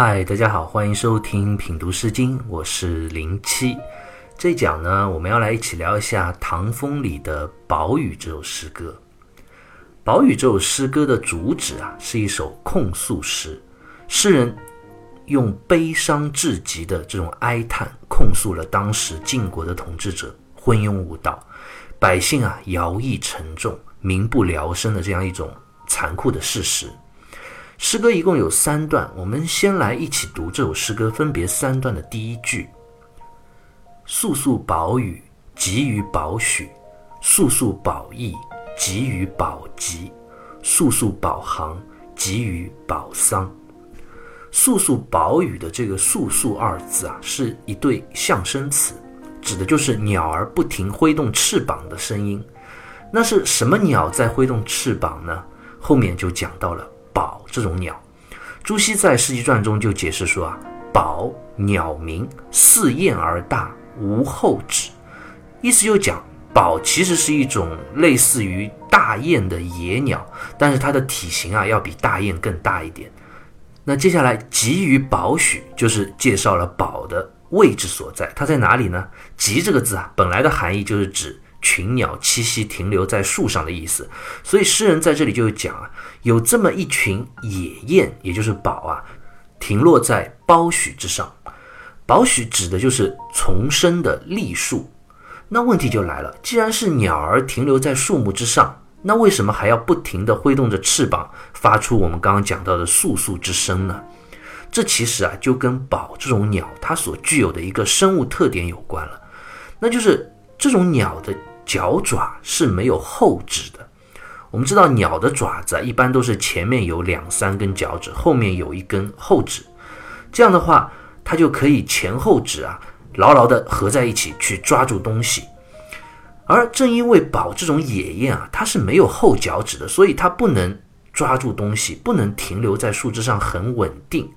嗨，大家好，欢迎收听品读诗经，我是零七。这一讲呢，我们要来一起聊一下唐风里的《宝雨》这首诗歌。《宝雨》这首诗歌的主旨啊，是一首控诉诗。诗人用悲伤至极的这种哀叹，控诉了当时晋国的统治者昏庸无道，百姓啊徭役沉重，民不聊生的这样一种残酷的事实。诗歌一共有三段，我们先来一起读这首诗歌分别三段的第一句：“肃肃宝雨，急于宝许；肃肃宝义，急于宝吉；肃肃宝行，急于宝桑。”“肃肃宝雨”的这个“肃肃”二字啊，是一对象声词，指的就是鸟儿不停挥动翅膀的声音。那是什么鸟在挥动翅膀呢？后面就讲到了。宝这种鸟，朱熹在《世纪传》中就解释说啊，宝鸟鸣，似燕而大，无后趾。意思就讲，宝其实是一种类似于大雁的野鸟，但是它的体型啊要比大雁更大一点。那接下来集于宝许，就是介绍了宝的位置所在，它在哪里呢？集这个字啊，本来的含义就是指。群鸟栖息、停留在树上的意思，所以诗人在这里就讲啊，有这么一群野雁，也就是宝啊，停落在苞许之上。苞许指的就是丛生的栗树。那问题就来了，既然是鸟儿停留在树木之上，那为什么还要不停地挥动着翅膀，发出我们刚刚讲到的簌簌之声呢？这其实啊，就跟宝这种鸟它所具有的一个生物特点有关了，那就是这种鸟的。脚爪是没有后趾的。我们知道鸟的爪子，一般都是前面有两三根脚趾，后面有一根后趾。这样的话，它就可以前后趾啊牢牢地合在一起去抓住东西。而正因为宝这种野雁啊，它是没有后脚趾的，所以它不能抓住东西，不能停留在树枝上很稳定，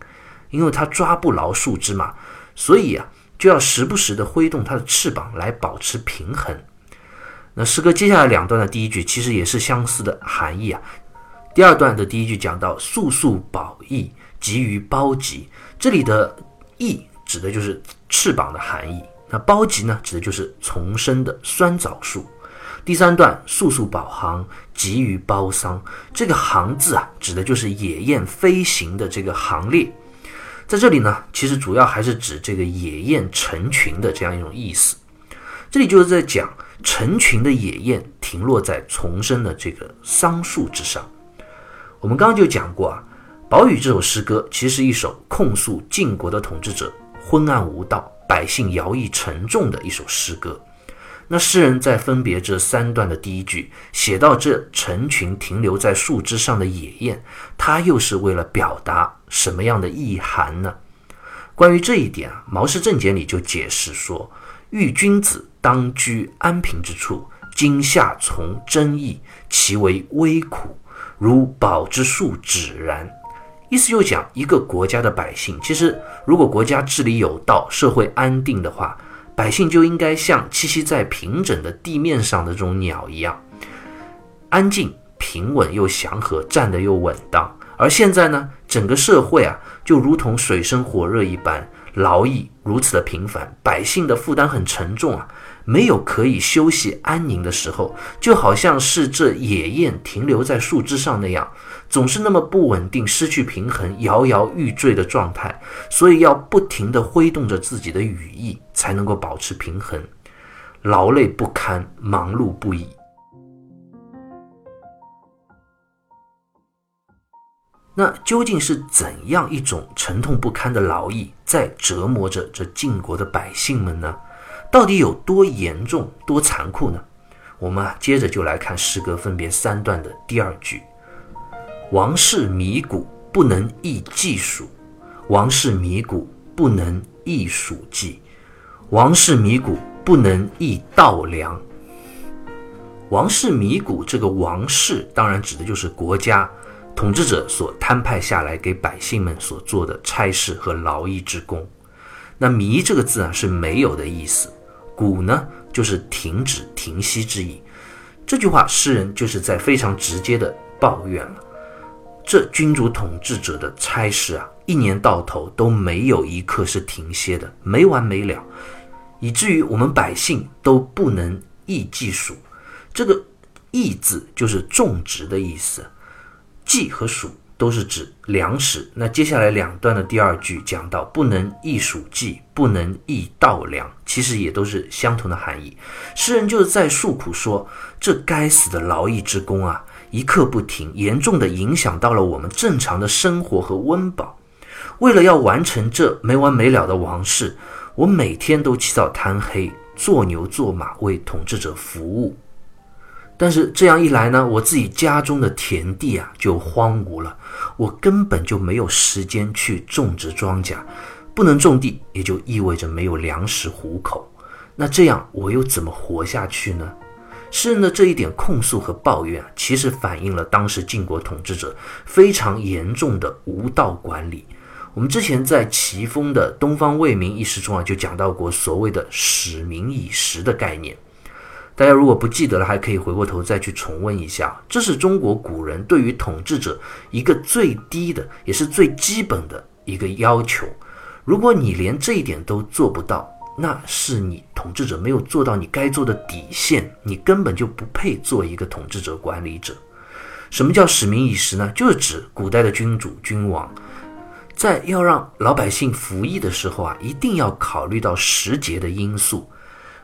因为它抓不牢树枝嘛，所以啊，就要时不时地挥动它的翅膀来保持平衡。那诗歌接下来两段的第一句其实也是相似的含义啊。第二段的第一句讲到“素素宝翼，急于褒吉”，这里的“翼”指的就是翅膀的含义。那“褒吉”呢，指的就是丛生的酸枣树。第三段“素素宝行，急于褒桑”，这个“行”字啊，指的就是野雁飞行的这个行列。在这里呢，其实主要还是指这个野雁成群的这样一种意思。这里就是在讲。成群的野雁停落在丛生的这个桑树之上。我们刚刚就讲过啊，《宝雨》这首诗歌其实是一首控诉晋国的统治者昏暗无道、百姓徭役沉重的一首诗歌。那诗人在分别这三段的第一句写到这成群停留在树枝上的野雁，他又是为了表达什么样的意涵呢？关于这一点啊，《毛氏正解》里就解释说：“欲君子。”当居安平之处，今夏从争议，其为微苦，如宝之树止然。意思就讲，一个国家的百姓，其实如果国家治理有道，社会安定的话，百姓就应该像栖息在平整的地面上的这种鸟一样，安静、平稳又祥和，站得又稳当。而现在呢，整个社会啊，就如同水深火热一般。劳役如此的频繁，百姓的负担很沉重啊，没有可以休息安宁的时候，就好像是这野雁停留在树枝上那样，总是那么不稳定，失去平衡，摇摇欲坠的状态，所以要不停地挥动着自己的羽翼，才能够保持平衡，劳累不堪，忙碌不已。那究竟是怎样一种沉痛不堪的劳役在折磨着这晋国的百姓们呢？到底有多严重、多残酷呢？我们啊，接着就来看诗歌分别三段的第二句：“王室米谷，不能易计数；王室米谷，不能易数计；王室米谷，不能易稻粮。”王室米谷这个王室，当然指的就是国家。统治者所摊派下来给百姓们所做的差事和劳役之功，那“弥”这个字啊是没有的意思，“谷”呢就是停止、停息之意。这句话诗人就是在非常直接的抱怨了，这君主统治者的差事啊，一年到头都没有一刻是停歇的，没完没了，以至于我们百姓都不能易计数。这个“易”字就是种植的意思，“计”和“数”都是指粮食。那接下来两段的第二句讲到不能易数计，不能易稻粮，其实也都是相同的含义。诗人就是在诉苦说：这该死的劳役之功啊，一刻不停，严重的影响到了我们正常的生活和温饱。为了要完成这没完没了的王事，我每天都起早贪黑，做牛做马，为统治者服务。但是这样一来呢，我自己家中的田地啊就荒芜了，我根本就没有时间去种植庄稼，不能种地，也就意味着没有粮食糊口。那这样我又怎么活下去呢？诗人的这一点控诉和抱怨啊，其实反映了当时晋国统治者非常严重的无道管理。我们之前在齐风的《东方未明》一诗中啊，就讲到过所谓的“使民以食”的概念。大家如果不记得了，还可以回过头再去重温一下。这是中国古人对于统治者一个最低的，也是最基本的一个要求。如果你连这一点都做不到，那是你统治者没有做到你该做的底线，你根本就不配做一个统治者、管理者。什么叫“使民以食”呢？就是指古代的君主、君王。在要让老百姓服役的时候啊，一定要考虑到时节的因素，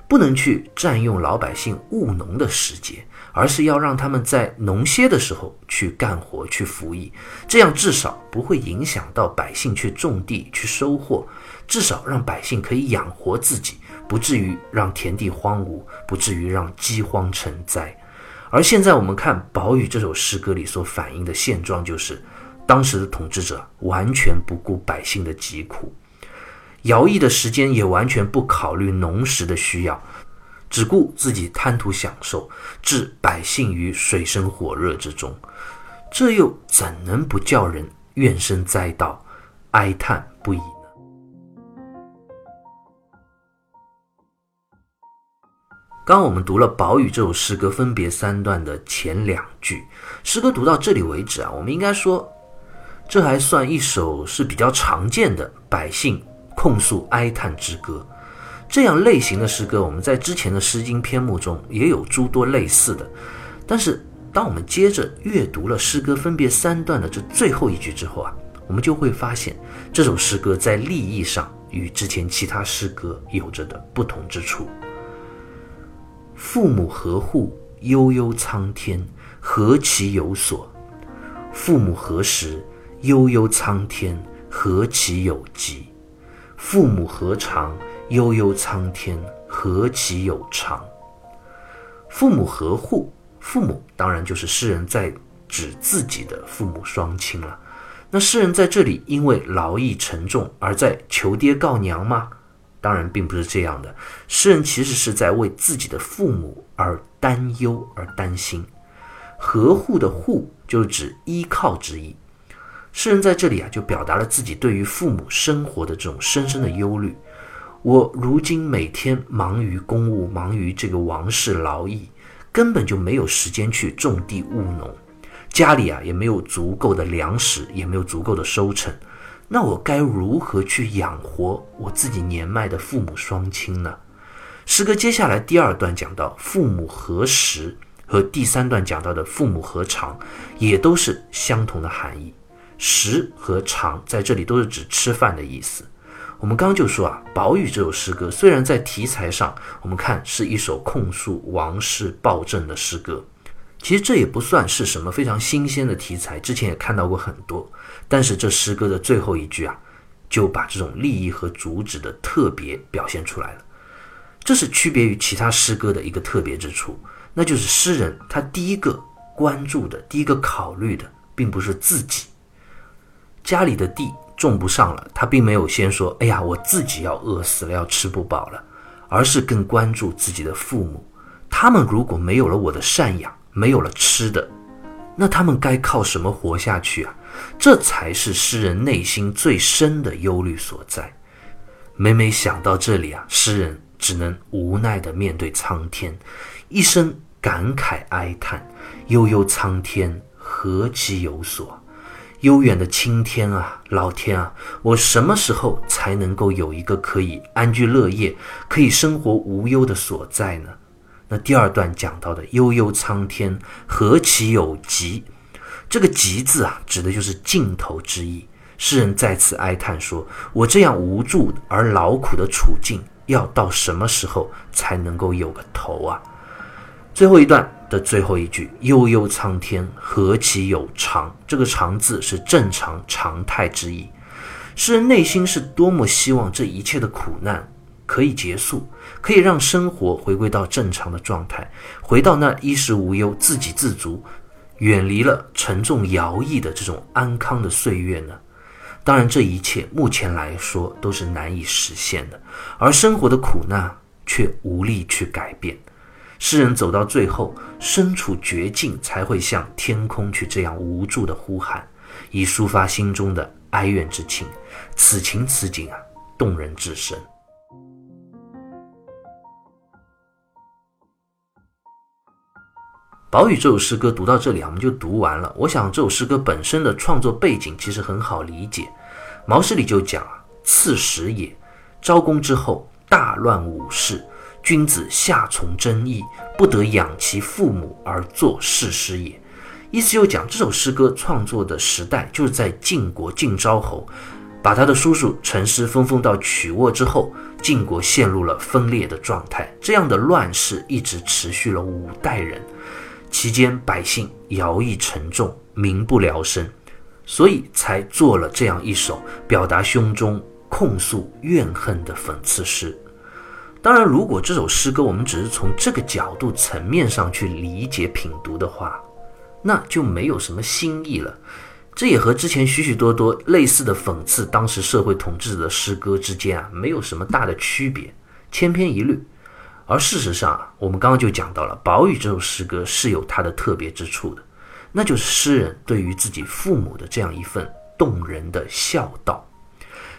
不能去占用老百姓务农的时节，而是要让他们在农歇的时候去干活、去服役，这样至少不会影响到百姓去种地、去收获，至少让百姓可以养活自己，不至于让田地荒芜，不至于让饥荒成灾。而现在我们看《宝语》这首诗歌里所反映的现状，就是。当时的统治者完全不顾百姓的疾苦，徭役的时间也完全不考虑农时的需要，只顾自己贪图享受，置百姓于水深火热之中，这又怎能不叫人怨声载道、哀叹不已呢？刚我们读了《宝玉》这首诗歌，分别三段的前两句，诗歌读到这里为止啊，我们应该说。这还算一首是比较常见的百姓控诉哀叹之歌。这样类型的诗歌，我们在之前的《诗经》篇目中也有诸多类似的。但是，当我们接着阅读了诗歌分别三段的这最后一句之后啊，我们就会发现这首诗歌在立意上与之前其他诗歌有着的不同之处。父母何户悠悠苍天，何其有所？父母何时？悠悠苍天，何其有极；父母何长？悠悠苍天，何其有长。父母何户？父母当然就是诗人在指自己的父母双亲了。那诗人在这里因为劳役沉重而在求爹告娘吗？当然并不是这样的。诗人其实是在为自己的父母而担忧而担心。何户的户就是指依靠之意。诗人在这里啊，就表达了自己对于父母生活的这种深深的忧虑。我如今每天忙于公务，忙于这个王室劳役，根本就没有时间去种地务农，家里啊也没有足够的粮食，也没有足够的收成。那我该如何去养活我自己年迈的父母双亲呢？诗歌接下来第二段讲到父母何时，和第三段讲到的父母何长，也都是相同的含义。食和长在这里都是指吃饭的意思。我们刚就说啊，《宝语》这首诗歌虽然在题材上我们看是一首控诉王室暴政的诗歌，其实这也不算是什么非常新鲜的题材，之前也看到过很多。但是这诗歌的最后一句啊，就把这种利益和主旨的特别表现出来了。这是区别于其他诗歌的一个特别之处，那就是诗人他第一个关注的、第一个考虑的，并不是自己。家里的地种不上了，他并没有先说：“哎呀，我自己要饿死了，要吃不饱了。”而是更关注自己的父母。他们如果没有了我的赡养，没有了吃的，那他们该靠什么活下去啊？这才是诗人内心最深的忧虑所在。每每想到这里啊，诗人只能无奈地面对苍天，一声感慨哀叹：“悠悠苍天，何其有所！”悠远的青天啊，老天啊，我什么时候才能够有一个可以安居乐业、可以生活无忧的所在呢？那第二段讲到的“悠悠苍天，何其有极”，这个“极”字啊，指的就是尽头之意。诗人再次哀叹说：“我这样无助而劳苦的处境，要到什么时候才能够有个头啊？”最后一段的最后一句“悠悠苍天，何其有常”，这个“常”字是正常常态之意。诗人内心是多么希望这一切的苦难可以结束。可以让生活回归到正常的状态，回到那衣食无忧、自给自足、远离了沉重徭役的这种安康的岁月呢？当然，这一切目前来说都是难以实现的，而生活的苦难却无力去改变。诗人走到最后，身处绝境，才会向天空去这样无助的呼喊，以抒发心中的哀怨之情。此情此景啊，动人至深。宝宇这首诗歌读到这里啊，我们就读完了。我想这首诗歌本身的创作背景其实很好理解。毛诗里就讲啊：“刺史也，昭公之后，大乱武士，君子下从征议，不得养其父母而作事师也。”意思就讲这首诗歌创作的时代就是在晋国晋昭侯把他的叔叔陈师分封到曲沃之后，晋国陷入了分裂的状态。这样的乱世一直持续了五代人。期间，百姓徭役沉重，民不聊生，所以才做了这样一首表达胸中控诉怨恨的讽刺诗。当然，如果这首诗歌我们只是从这个角度层面上去理解品读的话，那就没有什么新意了。这也和之前许许多多类似的讽刺当时社会统治者的诗歌之间啊，没有什么大的区别，千篇一律。而事实上啊，我们刚刚就讲到了，宝玉这首诗歌是有它的特别之处的，那就是诗人对于自己父母的这样一份动人的孝道。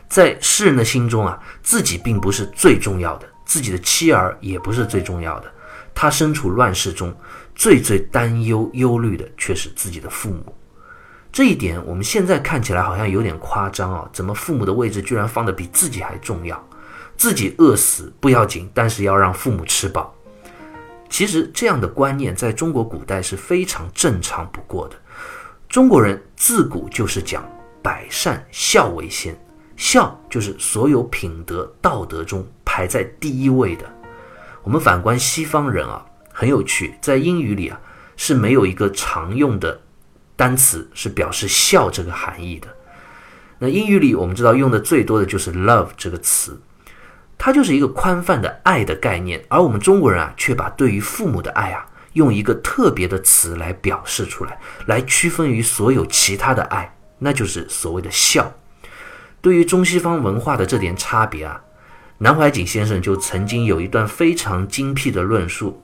在诗人的心中啊，自己并不是最重要的，自己的妻儿也不是最重要的，他身处乱世中，最最担忧忧虑的却是自己的父母。这一点我们现在看起来好像有点夸张啊，怎么父母的位置居然放得比自己还重要？自己饿死不要紧，但是要让父母吃饱。其实这样的观念在中国古代是非常正常不过的。中国人自古就是讲百善孝为先，孝就是所有品德道德中排在第一位的。我们反观西方人啊，很有趣，在英语里啊是没有一个常用的单词是表示孝这个含义的。那英语里我们知道用的最多的就是 love 这个词。它就是一个宽泛的爱的概念，而我们中国人啊，却把对于父母的爱啊，用一个特别的词来表示出来，来区分于所有其他的爱，那就是所谓的孝。对于中西方文化的这点差别啊，南怀瑾先生就曾经有一段非常精辟的论述，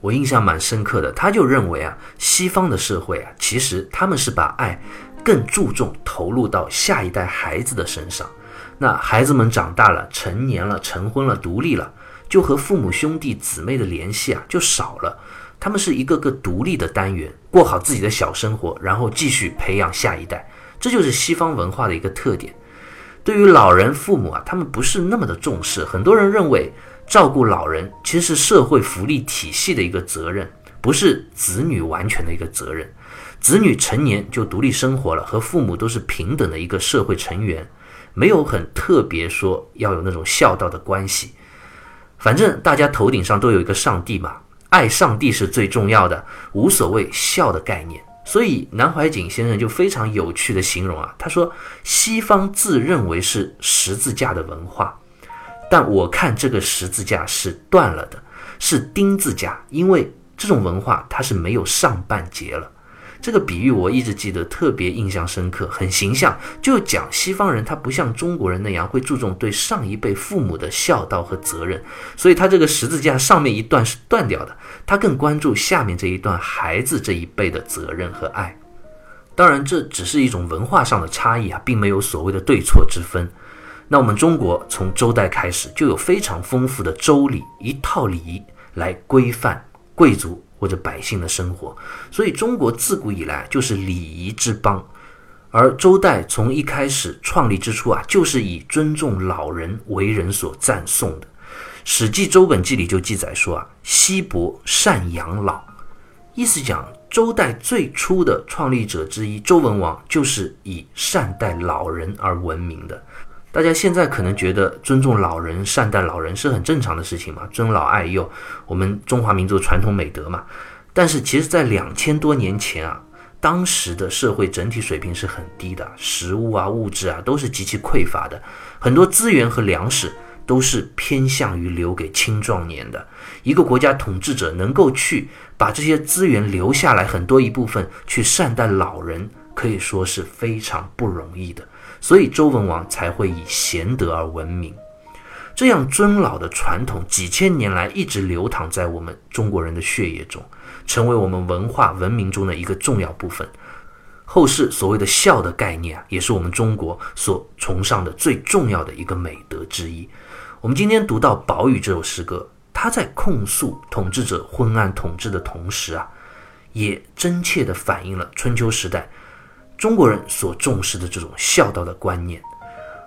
我印象蛮深刻的。他就认为啊，西方的社会啊，其实他们是把爱更注重投入到下一代孩子的身上。那孩子们长大了，成年了，成婚了，独立了，就和父母兄弟姊妹的联系啊就少了。他们是一个个独立的单元，过好自己的小生活，然后继续培养下一代。这就是西方文化的一个特点。对于老人父母啊，他们不是那么的重视。很多人认为照顾老人其实是社会福利体系的一个责任，不是子女完全的一个责任。子女成年就独立生活了，和父母都是平等的一个社会成员。没有很特别说要有那种孝道的关系，反正大家头顶上都有一个上帝嘛，爱上帝是最重要的，无所谓孝的概念。所以南怀瑾先生就非常有趣的形容啊，他说西方自认为是十字架的文化，但我看这个十字架是断了的，是钉字架，因为这种文化它是没有上半截了。这个比喻我一直记得特别印象深刻，很形象。就讲西方人他不像中国人那样会注重对上一辈父母的孝道和责任，所以他这个十字架上面一段是断掉的，他更关注下面这一段孩子这一辈的责任和爱。当然，这只是一种文化上的差异啊，并没有所谓的对错之分。那我们中国从周代开始就有非常丰富的周礼一套礼仪来规范贵族。或者百姓的生活，所以中国自古以来就是礼仪之邦。而周代从一开始创立之初啊，就是以尊重老人为人所赞颂的。《史记·周本纪》里就记载说啊，西伯善养老，意思讲周代最初的创立者之一周文王就是以善待老人而闻名的。大家现在可能觉得尊重老人、善待老人是很正常的事情嘛，尊老爱幼，我们中华民族传统美德嘛。但是其实，在两千多年前啊。当时的社会整体水平是很低的，食物啊、物质啊都是极其匮乏的，很多资源和粮食都是偏向于留给青壮年的。一个国家统治者能够去把这些资源留下来，很多一部分去善待老人，可以说是非常不容易的。所以周文王才会以贤德而闻名。这样尊老的传统，几千年来一直流淌在我们中国人的血液中，成为我们文化文明中的一个重要部分。后世所谓的孝的概念啊，也是我们中国所崇尚的最重要的一个美德之一。我们今天读到《宝语》这首诗歌，他在控诉统治者昏暗统治的同时啊，也真切地反映了春秋时代中国人所重视的这种孝道的观念。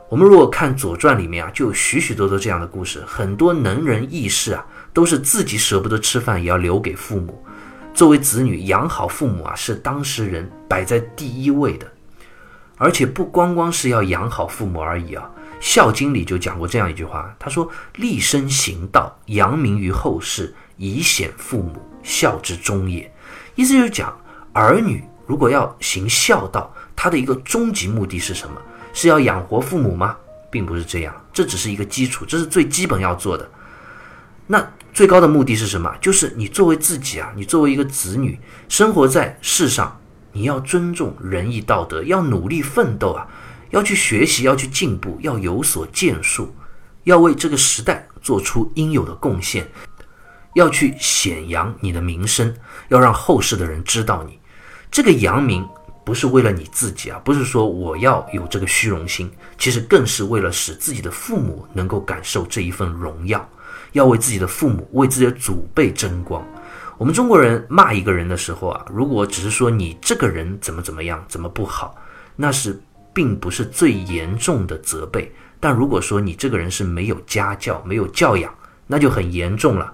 我们如果看《左传》里面啊，就有许许多多这样的故事。很多能人异士啊，都是自己舍不得吃饭，也要留给父母。作为子女，养好父母啊，是当时人摆在第一位的。而且不光光是要养好父母而已啊，《孝经》里就讲过这样一句话，他说：“立身行道，扬名于后世，以显父母，孝之终也。”意思就是讲，儿女如果要行孝道，他的一个终极目的是什么？是要养活父母吗？并不是这样，这只是一个基础，这是最基本要做的。那最高的目的是什么？就是你作为自己啊，你作为一个子女，生活在世上，你要尊重仁义道德，要努力奋斗啊，要去学习，要去进步，要有所建树，要为这个时代做出应有的贡献，要去显扬你的名声，要让后世的人知道你这个扬名。不是为了你自己啊，不是说我要有这个虚荣心，其实更是为了使自己的父母能够感受这一份荣耀，要为自己的父母、为自己的祖辈争光。我们中国人骂一个人的时候啊，如果只是说你这个人怎么怎么样、怎么不好，那是并不是最严重的责备。但如果说你这个人是没有家教、没有教养，那就很严重了，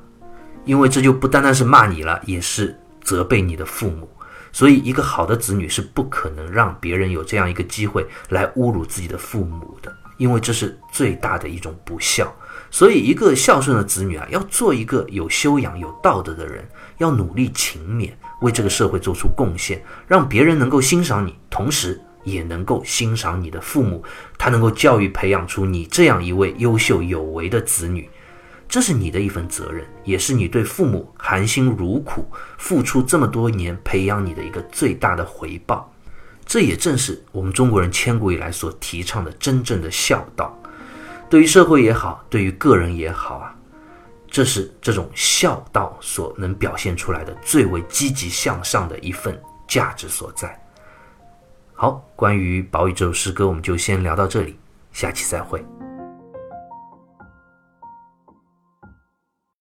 因为这就不单单是骂你了，也是责备你的父母。所以，一个好的子女是不可能让别人有这样一个机会来侮辱自己的父母的，因为这是最大的一种不孝。所以，一个孝顺的子女啊，要做一个有修养、有道德的人，要努力勤勉，为这个社会做出贡献，让别人能够欣赏你，同时也能够欣赏你的父母，他能够教育培养出你这样一位优秀有为的子女。这是你的一份责任，也是你对父母含辛茹苦付出这么多年培养你的一个最大的回报。这也正是我们中国人千古以来所提倡的真正的孝道。对于社会也好，对于个人也好啊，这是这种孝道所能表现出来的最为积极向上的一份价值所在。好，关于《宝语》这首诗歌，我们就先聊到这里，下期再会。